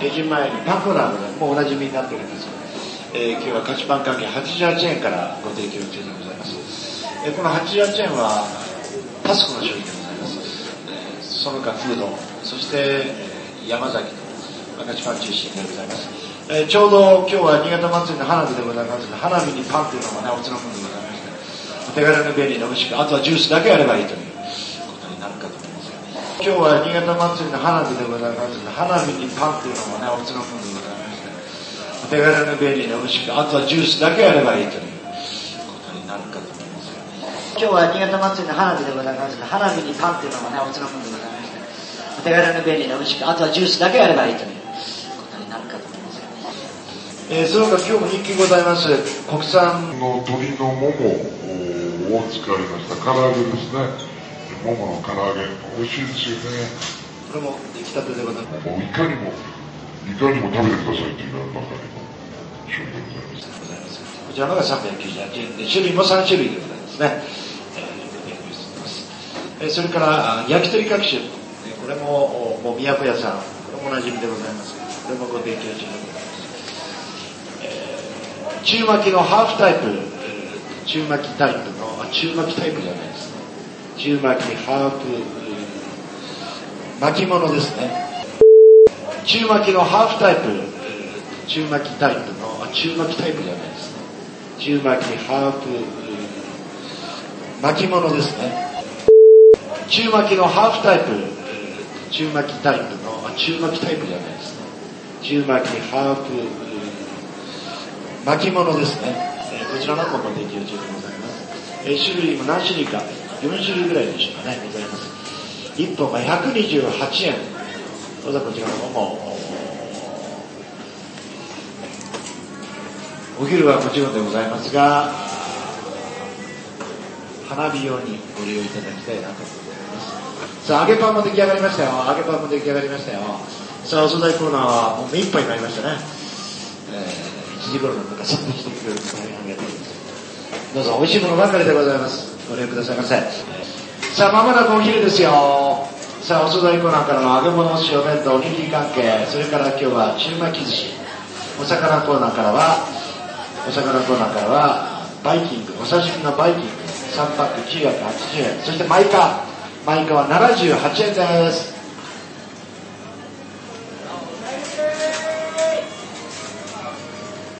手順前にパンコーナーでもうおなじみになっております、えー今日は菓子パン関係88円からご提供中でございます、えーこの88円はタスコの商品でございます、えーその他フードそして、えー山崎の菓子パン中心でございます、えーちょうど今日は新潟祭りの花火でございます。花火にパンというのもねおつのものでございましてお手軽に便利に美味しくあとはジュースだけあればいいということになるかと思いますが今日は新潟祭りの花火でございます。花火にパンというのもねおつのものでございまして。お手軽に便利に美味しくあとはジュースだけあればいいということになるかと思います今日は新潟祭りの花火でございます花火にパンというのもねおつのものでございまして。お手軽に便利に美味しくあとはジュースだけあればいいということになるかと思いますえーその他今日も人気ございます。国産の鶏のももを使いました。唐揚げですね。ももの唐揚げ、美味しいですよね。これも出来たてでございますもういかにも、いかにも食べてくださいっていうのばかりの商品でございます。こちらのが398円で種類も3種類でございますね、えーします。えーそれからあ焼き鳥各種。えーこれもおもう宮古屋さん。これもおなじみでございますこれもご提供中でございます、えー中巻きのハーフタイプ。えー中巻きタイプのあ中巻きタイプじゃない。ですね中巻きハーフえー巻物ですね中巻きのハーフタイプ、えー中巻きタイプの、あ中巻きタイプじゃないですね。中巻きハーフ、えー巻物ですね。中巻きのハーフタイプ、えー中巻きタイプの、あ中巻きタイプじゃないですね。中巻きハーフ、えー巻物ですね。えーこちらのもご提供中でございます。えー種類も何種類か、4種類ぐらいでしょうかね、ございます。1本が128円。どうぞこちらの方も、お昼はもちろんでございますが、花火用にご利用いただきたいなと思います。さあ、揚げパンも出来上がりましたよ。揚げパンも出来上がりましたよ。さあ、お惣菜コーナーはもう目いっぱいになりましたね。えー、1時頃の中さんでしてくれると大変ありがたいです。どうぞ、美味しいものばかりでございます。ご利用くださいませ。さあ、まもなくお昼ですよ。さあ、お惣菜コーナーからの揚げ物、お弁当、おにぎり関係、それから今日は中巻き寿司。お魚コーナーからは、お魚コーナーからは、バイキング、お刺身のバイキング、3パック980円。そしてマイカ、マイカは78円です。